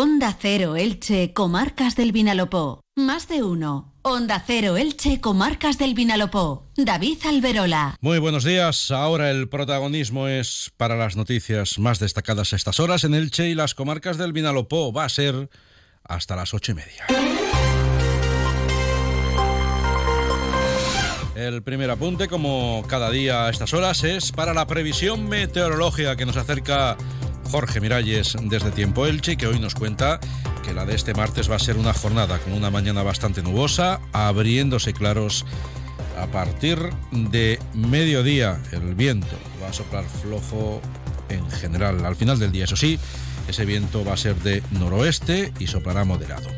Onda Cero Elche, Comarcas del Vinalopó. Más de uno. Onda Cero Elche, Comarcas del Vinalopó. David Alberola. Muy buenos días. Ahora el protagonismo es para las noticias más destacadas a estas horas en Elche y las comarcas del Vinalopó. Va a ser hasta las ocho y media. El primer apunte, como cada día a estas horas, es para la previsión meteorológica que nos acerca Jorge Miralles desde Tiempo Elche, que hoy nos cuenta que la de este martes va a ser una jornada con una mañana bastante nubosa, abriéndose claros a partir de mediodía. El viento va a soplar flojo en general al final del día, eso sí. Ese viento va a ser de noroeste y soplará moderado.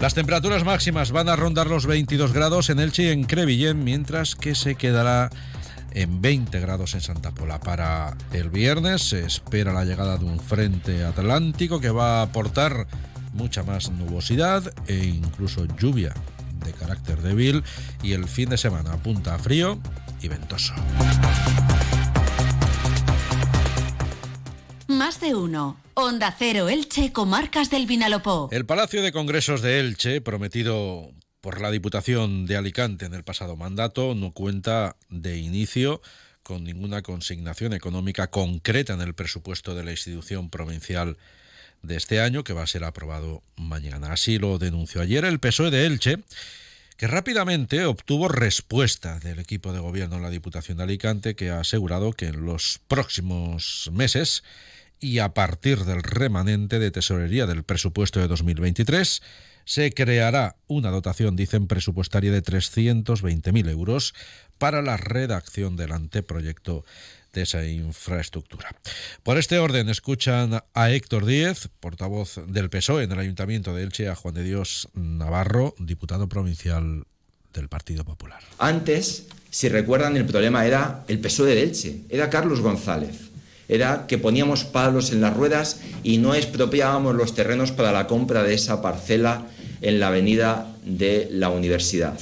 Las temperaturas máximas van a rondar los 22 grados en Elche y en Crevillén, mientras que se quedará en 20 grados en Santa Pola. Para el viernes se espera la llegada de un frente atlántico que va a aportar mucha más nubosidad e incluso lluvia de carácter débil y el fin de semana apunta a frío y ventoso. Más de uno. Onda Cero Elche, Comarcas del Vinalopó. El Palacio de Congresos de Elche, prometido por la Diputación de Alicante en el pasado mandato no cuenta de inicio con ninguna consignación económica concreta en el presupuesto de la institución provincial de este año, que va a ser aprobado mañana. Así lo denunció ayer el PSOE de Elche, que rápidamente obtuvo respuesta del equipo de gobierno en la Diputación de Alicante, que ha asegurado que en los próximos meses y a partir del remanente de tesorería del presupuesto de 2023, se creará una dotación, dicen, presupuestaria de 320.000 euros para la redacción del anteproyecto de esa infraestructura. Por este orden, escuchan a Héctor Díez, portavoz del PSOE en el Ayuntamiento de Elche, a Juan de Dios Navarro, diputado provincial del Partido Popular. Antes, si recuerdan, el problema era el PSOE de Elche, era Carlos González. Era que poníamos palos en las ruedas y no expropiábamos los terrenos para la compra de esa parcela en la avenida de la universidad.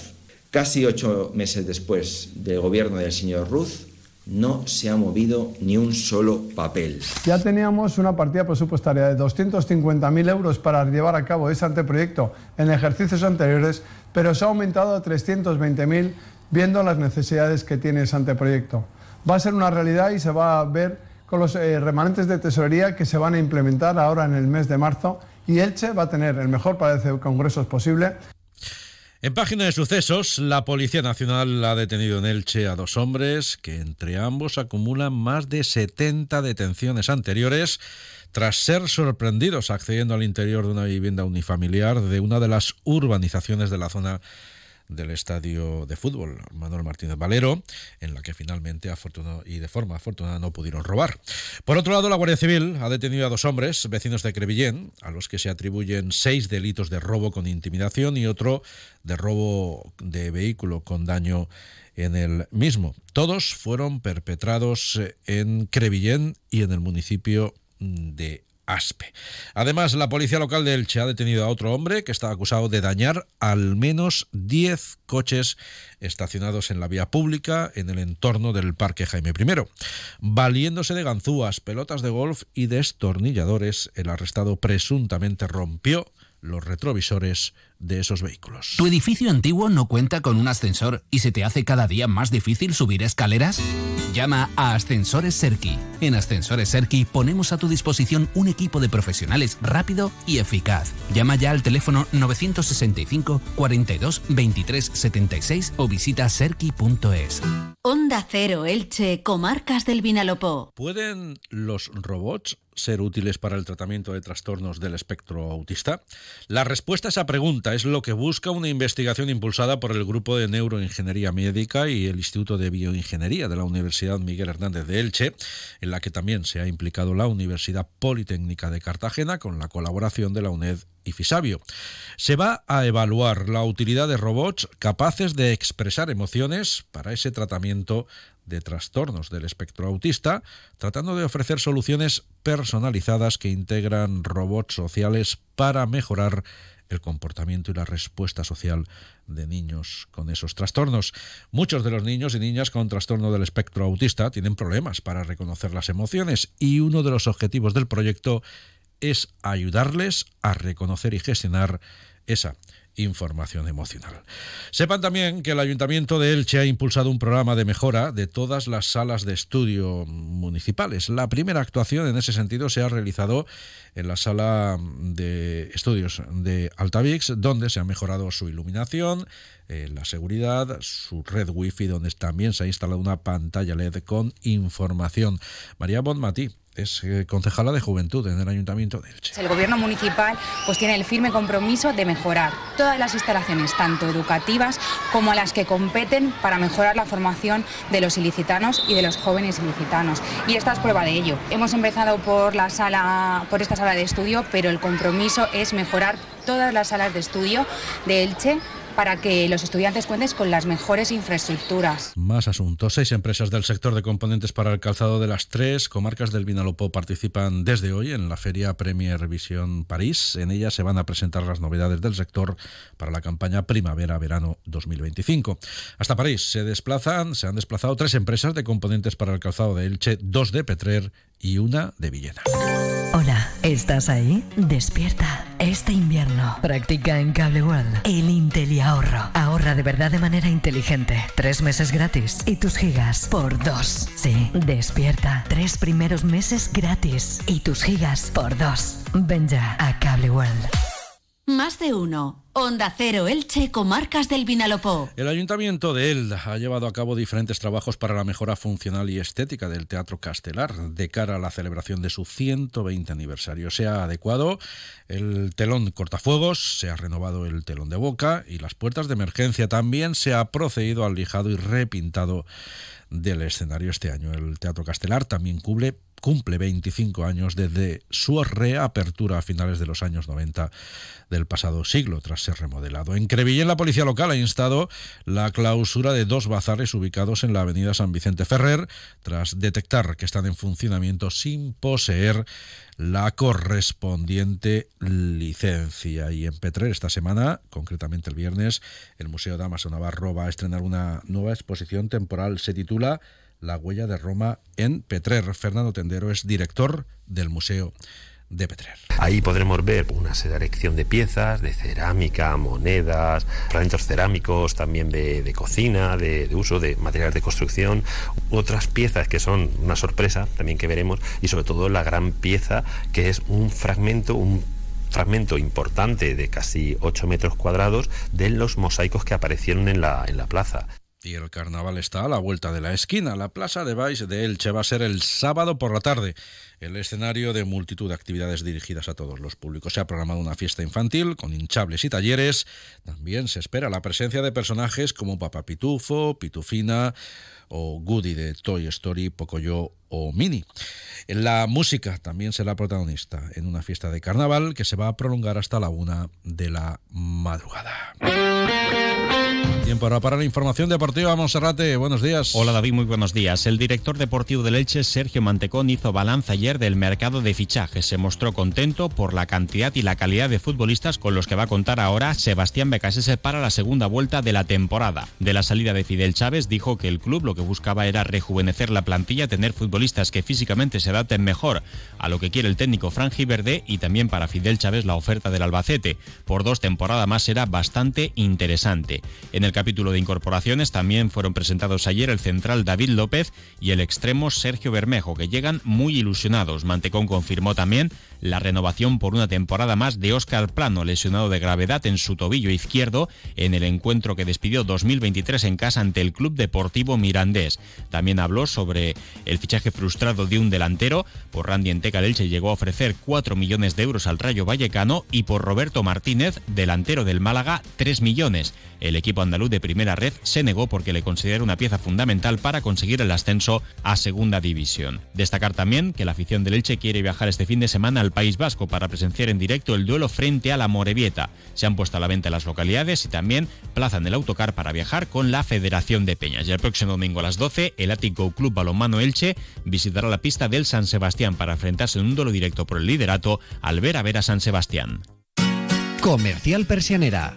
Casi ocho meses después del gobierno del señor Ruz, no se ha movido ni un solo papel. Ya teníamos una partida presupuestaria de 250.000 euros para llevar a cabo ese anteproyecto en ejercicios anteriores, pero se ha aumentado a 320.000 viendo las necesidades que tiene ese anteproyecto. Va a ser una realidad y se va a ver con los eh, remanentes de tesorería que se van a implementar ahora en el mes de marzo y Elche va a tener el mejor parece congresos posible. En página de sucesos, la Policía Nacional ha detenido en Elche a dos hombres que entre ambos acumulan más de 70 detenciones anteriores tras ser sorprendidos accediendo al interior de una vivienda unifamiliar de una de las urbanizaciones de la zona del estadio de fútbol Manuel Martínez Valero, en la que finalmente afortunado y de forma afortunada no pudieron robar. Por otro lado, la Guardia Civil ha detenido a dos hombres, vecinos de Crevillén, a los que se atribuyen seis delitos de robo con intimidación y otro de robo de vehículo con daño en el mismo. Todos fueron perpetrados en Crevillén y en el municipio de Aspe. Además, la policía local de Elche ha detenido a otro hombre que está acusado de dañar al menos 10 coches estacionados en la vía pública en el entorno del Parque Jaime I. Valiéndose de ganzúas, pelotas de golf y destornilladores, el arrestado presuntamente rompió los retrovisores de esos vehículos. ¿Tu edificio antiguo no cuenta con un ascensor y se te hace cada día más difícil subir escaleras? Llama a Ascensores Serki. En Ascensores Serki ponemos a tu disposición un equipo de profesionales rápido y eficaz. Llama ya al teléfono 965 42 23 76 o visita serki.es. Onda Cero Elche, Comarcas del Vinalopó. ¿Pueden los robots ser útiles para el tratamiento de trastornos del espectro autista? La respuesta a esa pregunta es lo que busca una investigación impulsada por el Grupo de Neuroingeniería Médica y el Instituto de Bioingeniería de la Universidad Miguel Hernández de Elche, en la que también se ha implicado la Universidad Politécnica de Cartagena con la colaboración de la UNED y Fisabio. Se va a evaluar la utilidad de robots capaces de expresar emociones para ese tratamiento de trastornos del espectro autista, tratando de ofrecer soluciones personalizadas que integran robots sociales para mejorar el comportamiento y la respuesta social de niños con esos trastornos. Muchos de los niños y niñas con trastorno del espectro autista tienen problemas para reconocer las emociones y uno de los objetivos del proyecto es ayudarles a reconocer y gestionar esa información emocional. Sepan también que el Ayuntamiento de Elche ha impulsado un programa de mejora de todas las salas de estudio municipales. La primera actuación en ese sentido se ha realizado en la sala de estudios de Altavix, donde se ha mejorado su iluminación, eh, la seguridad, su red wifi, donde también se ha instalado una pantalla LED con información. María Bonmatí es eh, concejala de Juventud en el Ayuntamiento de Elche. El Gobierno municipal pues tiene el firme compromiso de mejorar todas las instalaciones, tanto educativas como las que competen para mejorar la formación de los ilicitanos y de los jóvenes ilicitanos. Y esta es prueba de ello. Hemos empezado por la sala, por esta sala de estudio, pero el compromiso es mejorar todas las salas de estudio de Elche para que los estudiantes cuenten con las mejores infraestructuras. Más asuntos. Seis empresas del sector de componentes para el calzado de las tres comarcas del Vinalopó participan desde hoy en la Feria Premier Visión París. En ella se van a presentar las novedades del sector para la campaña Primavera-Verano 2025. Hasta París se desplazan, se han desplazado tres empresas de componentes para el calzado de Elche, dos de Petrer y una de Villena. ¿Estás ahí? Despierta. Este invierno practica en Cable World el Intel ahorro. Ahorra de verdad de manera inteligente. Tres meses gratis y tus gigas por dos. Sí, despierta. Tres primeros meses gratis y tus gigas por dos. Ven ya a Cable World. Más de uno. Onda Cero Elche, Comarcas del Vinalopó. El Ayuntamiento de Elda ha llevado a cabo diferentes trabajos para la mejora funcional y estética del Teatro Castelar de cara a la celebración de su 120 aniversario. Se ha adecuado el telón cortafuegos, se ha renovado el telón de boca y las puertas de emergencia. También se ha procedido al lijado y repintado del escenario este año. El Teatro Castelar también cubre cumple 25 años desde su reapertura a finales de los años 90 del pasado siglo, tras ser remodelado. En Crevillén, la policía local ha instado la clausura de dos bazares ubicados en la avenida San Vicente Ferrer, tras detectar que están en funcionamiento sin poseer la correspondiente licencia. Y en Petrer, esta semana, concretamente el viernes, el Museo Damaso Navarro va a estrenar una nueva exposición temporal. Se titula la huella de Roma en Petrer. Fernando Tendero es director del Museo de Petrer. Ahí podremos ver una selección de piezas, de cerámica, monedas, fragmentos cerámicos, también de, cocina, de, uso de materiales de construcción, otras piezas que son una sorpresa también que veremos y sobre todo la gran pieza que es un fragmento, un fragmento importante de casi 8 metros cuadrados de los mosaicos que aparecieron en la, en la plaza. Y el carnaval está a la vuelta de la esquina. La plaza de Baix de Elche va a ser el sábado por la tarde. El escenario de multitud de actividades dirigidas a todos los públicos. Se ha programado una fiesta infantil con hinchables y talleres. También se espera la presencia de personajes como Papá Pitufo, Pitufina o Goody de Toy Story, Pocoyo o Mini. La música también será protagonista en una fiesta de carnaval que se va a prolongar hasta la una de la madrugada. Tiempo ahora para la información deportiva. Monserrate, buenos días. Hola David, muy buenos días. El director deportivo del Elche, Sergio Mantecón, hizo balance ayer del mercado de fichajes. Se mostró contento por la cantidad y la calidad de futbolistas con los que va a contar ahora Sebastián Becasese para la segunda vuelta de la temporada. De la salida de Fidel Chávez dijo que el club lo que buscaba era rejuvenecer la plantilla, tener futbolistas que físicamente se adapten mejor a lo que quiere el técnico Franji Verde y también para Fidel Chávez la oferta del Albacete. Por dos temporadas más era bastante interesante. En el capítulo de incorporaciones también fueron presentados ayer el central David López y el extremo Sergio Bermejo, que llegan muy ilusionados. Mantecón confirmó también la renovación por una temporada más de Óscar Plano, lesionado de gravedad en su tobillo izquierdo en el encuentro que despidió 2023 en casa ante el Club Deportivo Mirandés. También habló sobre el fichaje frustrado de un delantero. Por Randy Enteca Delche llegó a ofrecer 4 millones de euros al Rayo Vallecano y por Roberto Martínez, delantero del Málaga, 3 millones. El equipo andaluz de primera red se negó porque le considera una pieza fundamental para conseguir el ascenso a segunda división. Destacar también que la afición del Elche quiere viajar este fin de semana al País Vasco para presenciar en directo el duelo frente a la Morevieta. Se han puesto a la venta las localidades y también plazan el autocar para viajar con la Federación de Peñas. Y el próximo domingo a las 12, el Ático Club Balonmano Elche visitará la pista del San Sebastián para enfrentarse en un duelo directo por el liderato al ver a ver a San Sebastián. Comercial Persianera.